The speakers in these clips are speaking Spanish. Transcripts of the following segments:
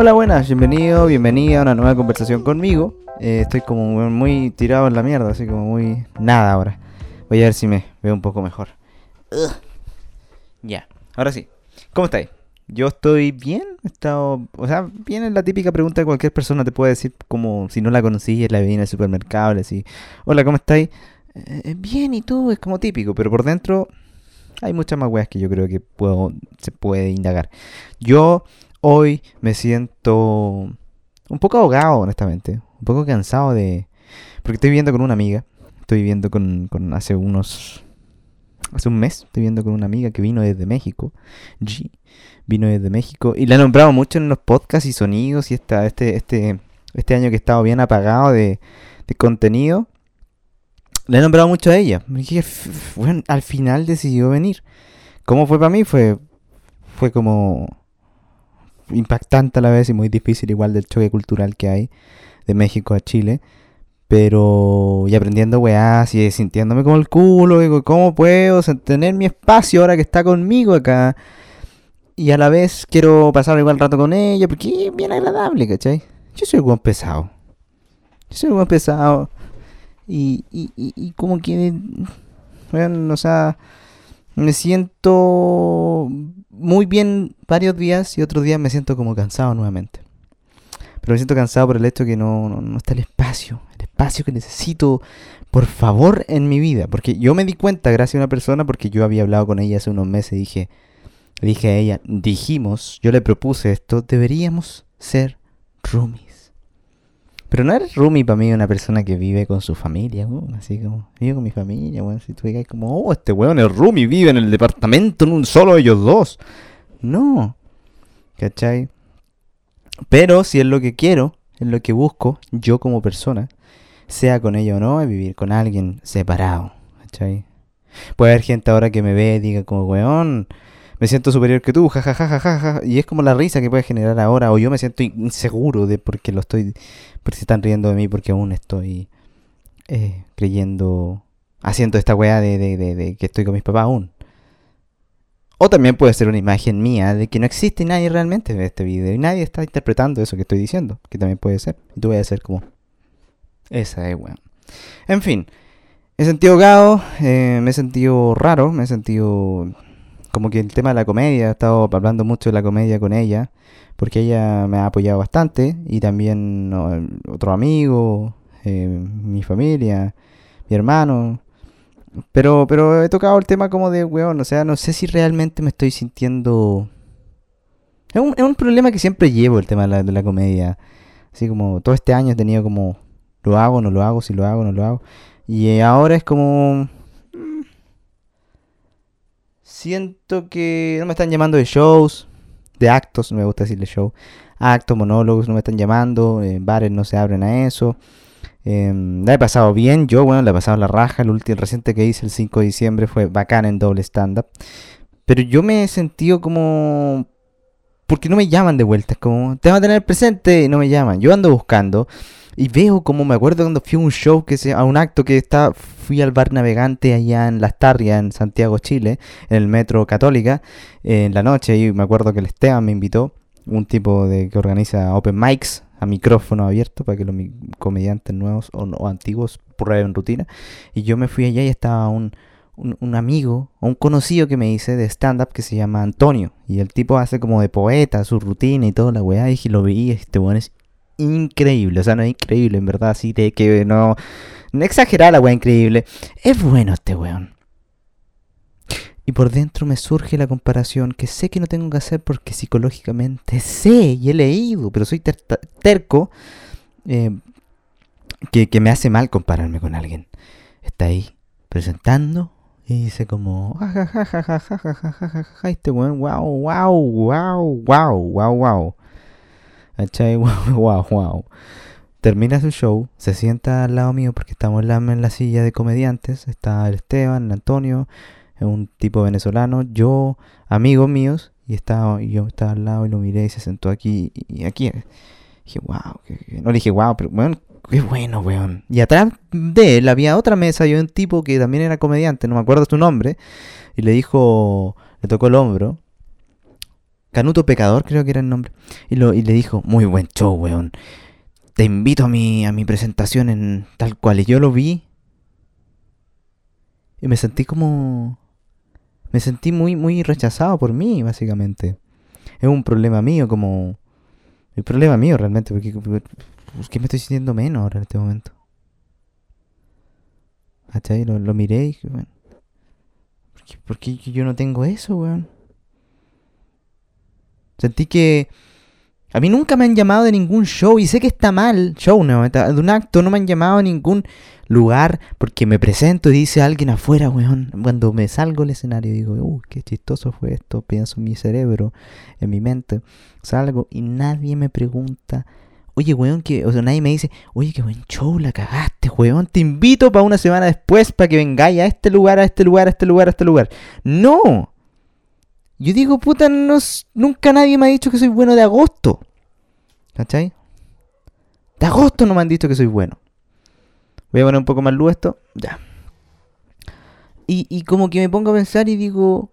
Hola, buenas, bienvenido, bienvenida a una nueva conversación conmigo. Eh, estoy como muy tirado en la mierda, así como muy nada ahora. Voy a ver si me veo un poco mejor. Ya, ahora sí. ¿Cómo estáis? Yo estoy bien, he estado, o sea, bien la típica pregunta que cualquier persona te puede decir como si no la conocí, la vi en el supermercado, le hola, ¿cómo estáis? Eh, bien, ¿y tú? Es como típico, pero por dentro hay muchas más weas que yo creo que puedo, se puede indagar. Yo hoy me siento un poco ahogado, honestamente. Un poco cansado de... Porque estoy viviendo con una amiga. Estoy viviendo con, con hace unos... Hace un mes estoy viviendo con una amiga que vino desde México. G. Vino desde México. Y la he nombrado mucho en los podcasts y sonidos. Y esta, este, este, este año que he estado bien apagado de, de contenido. Le he nombrado mucho a ella. Me dije, bueno, al final decidió venir. ¿Cómo fue para mí? Fue, fue como impactante a la vez y muy difícil igual del choque cultural que hay de México a Chile. Pero y aprendiendo weás y sintiéndome como el culo, digo, ¿cómo puedo tener mi espacio ahora que está conmigo acá? Y a la vez quiero pasar igual rato con ella porque es bien agradable, ¿cachai? Yo soy buen pesado. Yo soy buen pesado. Y, y, y, como que, o sea, me siento muy bien varios días y otros días me siento como cansado nuevamente. Pero me siento cansado por el hecho que no, no, está el espacio, el espacio que necesito, por favor, en mi vida. Porque yo me di cuenta, gracias a una persona, porque yo había hablado con ella hace unos meses y dije, dije a ella, dijimos, yo le propuse esto, deberíamos ser roomies. Pero no eres roomie para mí una persona que vive con su familia, así como, vive con mi familia, bueno, si tú digas como, oh, este weón es roomie, vive en el departamento en un solo ellos dos. No, ¿cachai? Pero si es lo que quiero, es lo que busco, yo como persona, sea con ella o no, es vivir con alguien separado, ¿cachai? Puede haber gente ahora que me ve y diga como, weón, me siento superior que tú, jajajajaja, y es como la risa que puede generar ahora, o yo me siento inseguro de porque lo estoy, porque se están riendo de mí porque aún estoy eh, creyendo, haciendo esta weá de, de, de, que estoy con mis papás aún. O también puede ser una imagen mía de que no existe nadie realmente en este video y nadie está interpretando eso que estoy diciendo, que también puede ser. Y tú voy a ser como, esa es weá. En fin, he sentido ahogado, eh, me he sentido raro, me he sentido como que el tema de la comedia, he estado hablando mucho de la comedia con ella, porque ella me ha apoyado bastante, y también otro amigo, eh, mi familia, mi hermano. Pero, pero he tocado el tema como de, weón, o sea, no sé si realmente me estoy sintiendo... Es un, es un problema que siempre llevo el tema de la, de la comedia. Así como todo este año he tenido como, lo hago, no lo hago, si lo hago, no lo hago. Y ahora es como siento que no me están llamando de shows, de actos, no me gusta decirle show, actos, monólogos, no me están llamando, eh, bares no se abren a eso. Em, la he pasado bien, yo, bueno, la he pasado la raja. El último reciente que hice el 5 de diciembre fue bacán en doble stand-up. Pero yo me he sentido como. Porque no me llaman de vuelta. Es como, te van a tener presente y no me llaman. Yo ando buscando. Y veo como me acuerdo cuando fui a un show, que sea, a un acto que está, fui al bar navegante allá en Las Tarrias, en Santiago, Chile, en el metro Católica, en la noche, y me acuerdo que el Esteban me invitó, un tipo de que organiza open mics a micrófono abierto para que los comediantes nuevos o, antiguos prueben rutina. Y yo me fui allá y estaba un, un, amigo o un conocido que me hice de stand-up que se llama Antonio. Y el tipo hace como de poeta su rutina y toda la weá. Y lo vi, este weón es increíble. O sea, no es increíble, en verdad, así de que no. No exagerar la weá increíble. Es bueno este weón. Y por dentro me surge la comparación que sé que no tengo que hacer porque psicológicamente sé y he leído, pero soy terco. Eh, que, que, me hace mal compararme con alguien. Está ahí presentando y dice como, este weón, wow, wow, wow, wow, wow, wow. ¿Cachai? Wow, wow, Termina su show, se sienta al lado mío porque estamos en la, silla de comediantes. Está el Esteban, el Antonio, un tipo venezolano, yo, amigos míos, y, estaba, y yo estaba al lado y lo miré y se sentó aquí y, aquí. Dije, wow, no le dije wow, pero bueno, qué bueno, weón. Y atrás de él había otra mesa y un tipo que también era comediante, no me acuerdo su nombre, y le dijo, le tocó el hombro Canuto Pecador, creo que era el nombre. Y, lo, y le dijo, muy buen show, weón. Te invito a mi, a mi presentación en tal cual. Y yo lo vi. Y me sentí como... Me sentí muy, muy rechazado por mí, básicamente. Es un problema mío, como... El problema mío realmente, porque... ¿Por qué me estoy sintiendo menos ahora en este momento? ¿Cachai? Lo, lo miré y dije. ¿Por qué, yo no tengo eso, weón? Sentí que... A mí nunca me han llamado de ningún show y sé que está mal, show no, de un acto no me han llamado a ningún lugar porque me presento y dice alguien afuera, weón. Cuando me salgo del escenario digo, uh, qué chistoso fue esto, pienso en mi cerebro, en mi mente, salgo y nadie me pregunta, oye, weón, que, o sea, nadie me dice, oye, qué buen show, la cagaste, weón, te invito para una semana después para que vengáis a este lugar, a este lugar, a este lugar, a este lugar. No. Yo digo, puta, no, nunca nadie me ha dicho que soy bueno de agosto. ¿Cachai? De agosto no me han dicho que soy bueno. Voy a poner un poco más luz esto. Ya. Y, y como que me pongo a pensar y digo,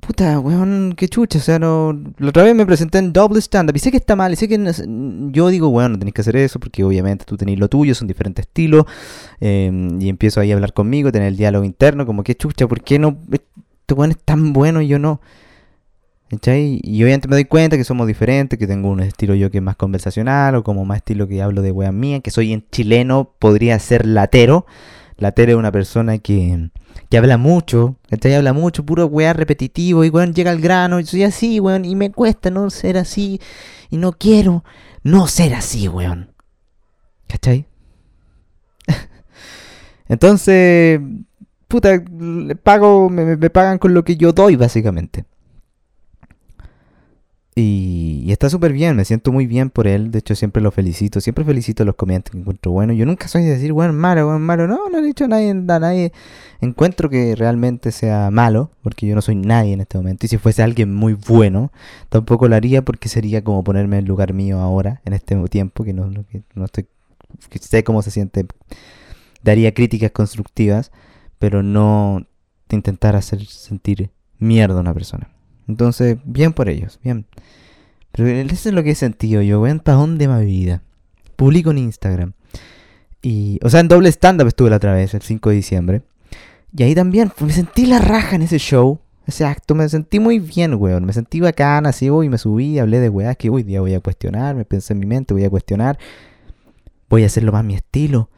puta, weón, qué chucha. O sea, no. La otra vez me presenté en Double Stand-Up y sé que está mal. Y sé que yo digo, weón, no tenéis que hacer eso porque obviamente tú tenés lo tuyo, son diferentes estilos. Em, y empiezo ahí a hablar conmigo, tener el diálogo interno. Como que chucha, ¿por qué no? Este weón es tan bueno y yo no. ¿Cachai? Y obviamente me doy cuenta que somos diferentes, que tengo un estilo yo que es más conversacional, o como más estilo que hablo de weas mía, que soy en chileno, podría ser latero. Latero es una persona que, que habla mucho, ¿cachai? Habla mucho, puro weá repetitivo, y weón llega al grano, y soy así, weón, y me cuesta no ser así, y no quiero no ser así, weón. ¿Cachai? Entonces, puta, pago, me, me pagan con lo que yo doy, básicamente. Y, está súper bien, me siento muy bien por él. De hecho, siempre lo felicito. Siempre felicito a los comediantes que encuentro bueno. Yo nunca soy de decir, bueno, malo, bueno, malo. No, no he dicho a nadie, a nadie. Encuentro que realmente sea malo, porque yo no soy nadie en este momento. Y si fuese alguien muy bueno, tampoco lo haría porque sería como ponerme en lugar mío ahora, en este tiempo, que no, que no estoy. que sé cómo se siente. Daría críticas constructivas, pero no intentar hacer sentir mierda a una persona. Entonces, bien por ellos, bien. Pero eso es lo que he sentido yo, weón, ¿para dónde mi vida? Publico en Instagram. Y, o sea, en doble stand-up estuve la otra vez, el 5 de diciembre. Y ahí también, pues, me sentí la raja en ese show, ese acto, me sentí muy bien, weón. Me sentí bacán, así voy, me subí, hablé de weas que hoy día voy a cuestionar, me pensé en mi mente, voy a cuestionar. Voy a hacerlo más mi estilo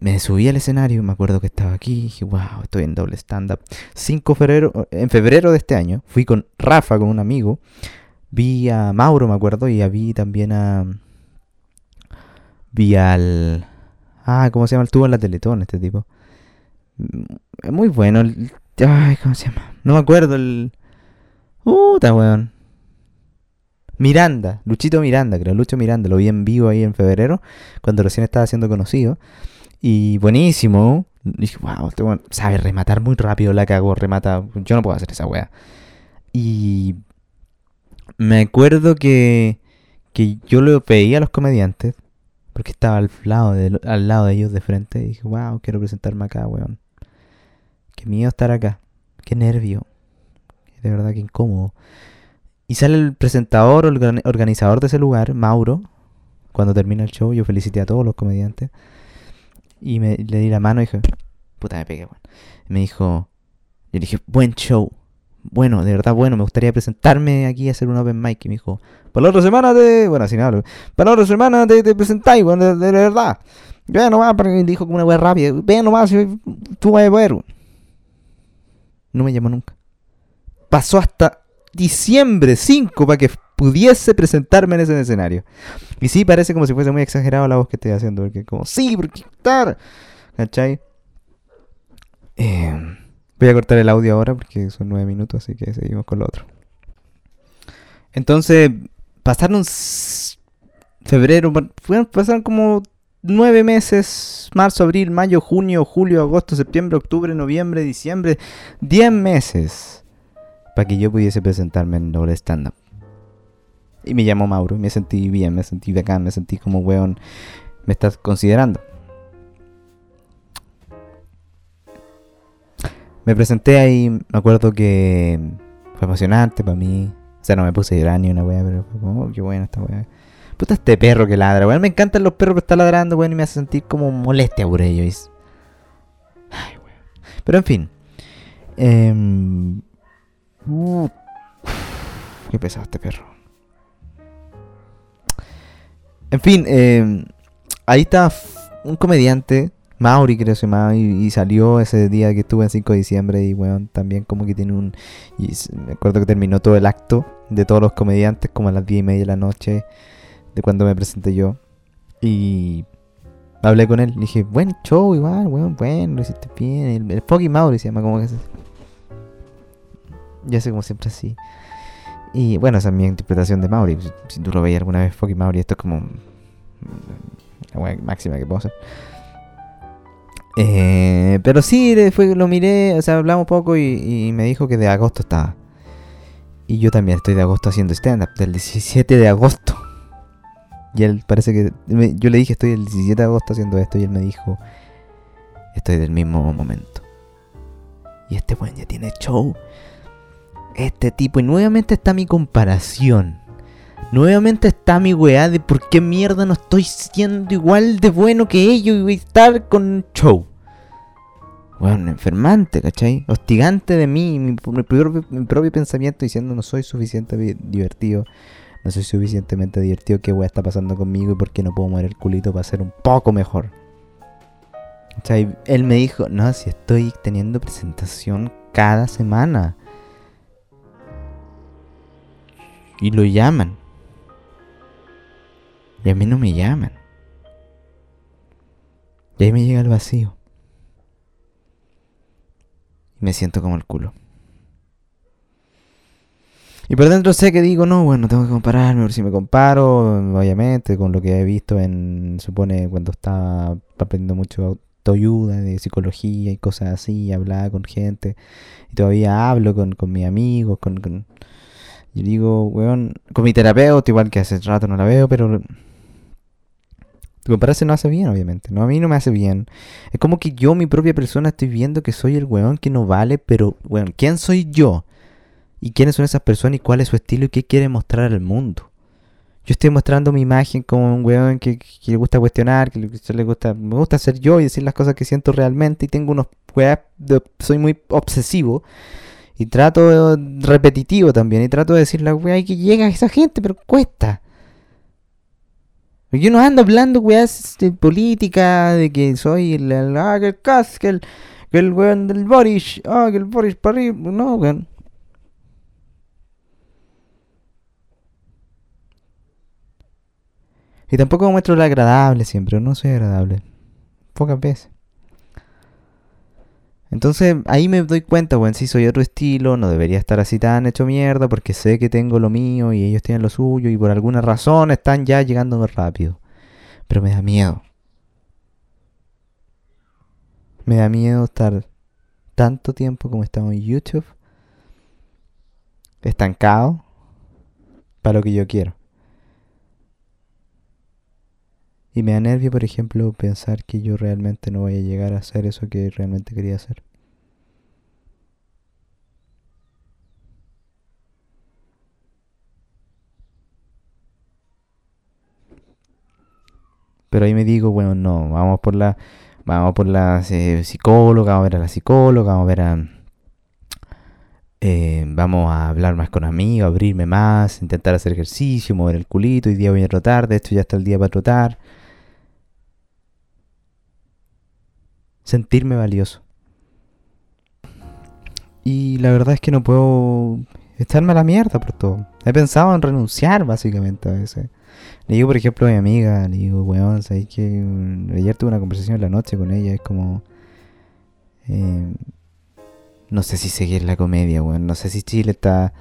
me subí al escenario, me acuerdo que estaba aquí, dije, wow, estoy en doble stand-up. 5 de febrero, en febrero de este año, fui con Rafa, con un amigo, vi a Mauro, me acuerdo, y vi también a... Vi al... Ah, ¿cómo se llama? Estuvo en la Teletón este tipo. Es muy bueno. Ay, ¿cómo se llama? No me acuerdo el... Uh, está weón. Miranda, Luchito Miranda, creo, Lucho Miranda, lo vi en vivo ahí en febrero, cuando recién estaba siendo conocido. Y buenísimo. dije, wow, este sabe rematar muy rápido, la cago, remata. Yo no puedo hacer esa wea. Y me acuerdo que, que yo lo veía a los comediantes, porque estaba al lado, de, al lado de ellos de frente, y dije, wow, quiero presentarme acá, weón. Qué miedo estar acá, qué nervio, de verdad que incómodo. Y sale el presentador, el organizador de ese lugar, Mauro, cuando termina el show, yo felicité a todos los comediantes. Y me, le di la mano y dije, puta, me pegué, bueno. me dijo, yo le dije, buen show. Bueno, de verdad bueno, me gustaría presentarme aquí a hacer un open mic. Y me dijo, para la otra semana te... Bueno, así hablo. Para la otra semana te, te presentáis, bueno, de, verdad. Ve nomás, me dijo como una wea rápida. Ve nomás, tú vas a ver. No me llamó nunca. Pasó hasta diciembre 5 para que pudiese presentarme en ese escenario. Y sí, parece como si fuese muy exagerado la voz que estoy haciendo, porque como, sí, porque estar. ¿Cachai? Eh, voy a cortar el audio ahora porque son nueve minutos, así que seguimos con lo otro. Entonces, pasaron febrero, pasaron como nueve meses, marzo, abril, mayo, junio, julio, agosto, septiembre, octubre, noviembre, diciembre, diez meses para que yo pudiese presentarme en doble stand-up. Y me llamó Mauro, me sentí bien, me sentí acá, me sentí como, weón, me estás considerando. Me presenté ahí, me acuerdo que Fue emocionante para mí. O sea, no me puse a ni una weá, pero fue como, oh, qué buena esta weá. Puta este perro que ladra, weón. Me encantan los perros que están ladrando, weón, y me hace sentir como molestia por ellos. Ay, weón. Pero en fin. Eh... Uh, qué pesado este perro. En fin, eh, ahí está un comediante, Mauri creo que se llamaba, y, salió ese día que estuve en 5 de diciembre y weón, también como que tiene un... Y me acuerdo que terminó todo el acto de todos los comediantes como a las 10 y media de la noche de cuando me presenté yo. Y hablé con él, le dije, buen show igual, weón, bueno, lo hiciste bien. El, el Mauri se llama como que se... Ya sé como siempre así. Y bueno, esa es mi interpretación de Mauri. Si tú lo veías alguna vez, fucking Mauri, esto es como la máxima que puedo hacer. Eh, pero sí, fue, lo miré, o sea, hablamos poco y, me dijo que de agosto estaba. Y yo también estoy de agosto haciendo stand-up, del 17 de agosto. Y él parece que. yo le dije, estoy el 17 de agosto haciendo esto, y él me dijo, estoy del mismo momento. Y este buen ya tiene show este tipo. Y nuevamente está mi comparación. Nuevamente está mi weá de por qué mierda no estoy siendo igual de bueno que ellos y voy a estar con show. Bueno, enfermante, ¿cachai? Hostigante de mí, mi, propio, mi, propio, pensamiento diciendo no soy suficientemente divertido. No soy suficientemente divertido. ¿Qué weá está pasando conmigo y por qué no puedo mover el culito para ser un poco mejor? ¿Cachai? Él me dijo, no, si estoy teniendo presentación cada semana. Y lo llaman. Y a mí no me llaman. Y ahí me llega el vacío. Y me siento como el culo. Y por dentro sé que digo, no, bueno, tengo que compararme, ver si me comparo, obviamente, con lo que he visto en, supone, cuando estaba aprendiendo mucho autoayuda, de psicología y cosas así, hablaba con gente, y todavía hablo con, con mis amigos, con, y digo, weón, con mi terapeuta, igual que hace rato no la veo, pero compararse no hace bien, obviamente. No, a mí no me hace bien. Es como que yo, mi propia persona, estoy viendo que soy el weón que no vale, pero, weón, ¿quién soy yo? ¿Y quiénes son esas personas y cuál es su estilo y qué quiere mostrar al mundo? Yo estoy mostrando mi imagen como un weón que, le gusta cuestionar, que le, gusta, me gusta ser yo y decir las cosas que siento realmente y tengo unos weas, soy muy obsesivo. Y trato repetitivo también. Y trato de decir la weá que llega a esa gente, pero cuesta. Yo no ando hablando weas de política, de que soy el, ah, que el Cas, que el, que weón del Boris, ah, que el Boris para arriba. No, weón. Y tampoco muestro lo agradable siempre, no soy agradable. Pocas veces. Entonces ahí me doy cuenta, bueno, si soy otro estilo, no debería estar así tan hecho mierda porque sé que tengo lo mío y ellos tienen lo suyo y por alguna razón están ya llegando rápido. Pero me da miedo. Me da miedo estar tanto tiempo como estamos en YouTube, estancado, para lo que yo quiero. Y me da nervio, por ejemplo, pensar que yo realmente no voy a llegar a hacer eso que realmente quería hacer. Pero ahí me digo, bueno, no, vamos por la, vamos por la eh, psicóloga, vamos a ver a la psicóloga, vamos a ver a, eh, vamos a hablar más con amigos, abrirme más, intentar hacer ejercicio, mover el culito, hoy día voy a trotar, de hecho ya está el día para trotar. Sentirme valioso. Y la verdad es que no puedo estarme a la mierda por todo. He pensado en renunciar básicamente a veces. Le digo, por ejemplo, a mi amiga, le digo, weón, ¿sabes que ayer tuve una conversación en la noche con ella? Es como... Eh, no sé si seguir la comedia, weón. No sé si Chile está...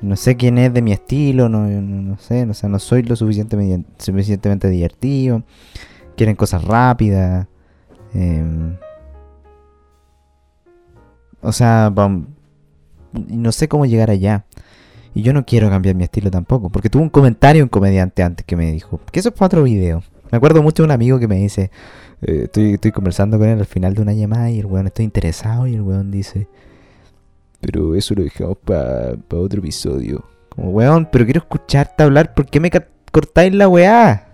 No sé quién es de mi estilo, no, no, sé, o sea, no soy lo suficientemente, suficientemente divertido. Quieren cosas rápidas. Em, o sea, no sé cómo llegar allá. Y yo no quiero cambiar mi estilo tampoco. Porque tuve un comentario un comediante antes que me dijo que eso es para otro video. Me acuerdo mucho de un amigo que me dice, eh, estoy, conversando con él al final de una llamada y el weón estoy interesado y el weón dice, pero eso lo dejamos para otro episodio. Como, weón, pero quiero escucharte hablar, ¿por qué me cortáis la weá?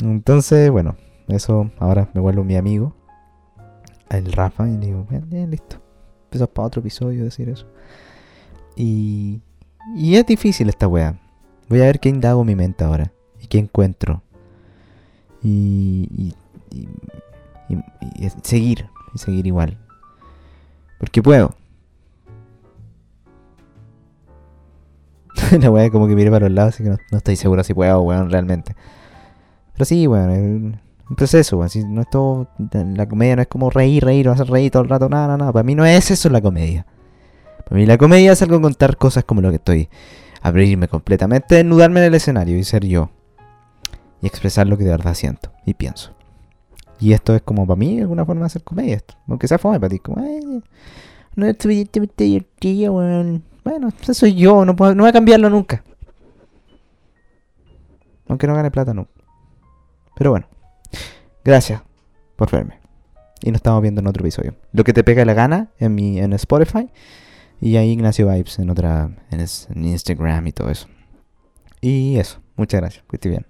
Entonces, bueno, eso ahora me vuelvo mi amigo, el Rafa, y le digo, bien, listo. Empezó para otro episodio decir eso. Y, y es difícil esta weá. Voy a ver qué indago mi mente ahora. Y qué encuentro. Y, y, y, seguir. Y seguir igual. Porque puedo. la weá como que mire para los lados, así que no, estoy seguro si puedo, weón, realmente. Pero sí, weón, un proceso. Si no es todo, la comedia no es como reír, reír, hacer reír todo el rato, nada, nada, nada. Para mí no es eso la comedia. Para mí la comedia es algo contar cosas como lo que estoy. Abrirme completamente, desnudarme en el escenario y ser yo. Y expresar lo que de verdad siento y pienso. Y esto es como para mí alguna forma de hacer comedia. Esto. Aunque sea fome para ti. Como, no es divertido, weón. Bueno, eso soy yo, no, puedo, no voy a cambiarlo nunca. Aunque no gane plata, no. Pero bueno, gracias por verme. Y nos estamos viendo en otro episodio. Lo que te pega la gana en mi en Spotify. Y ahí Ignacio Vibes en otra. En, en Instagram y todo eso. Y eso. Muchas gracias. Que esté bien.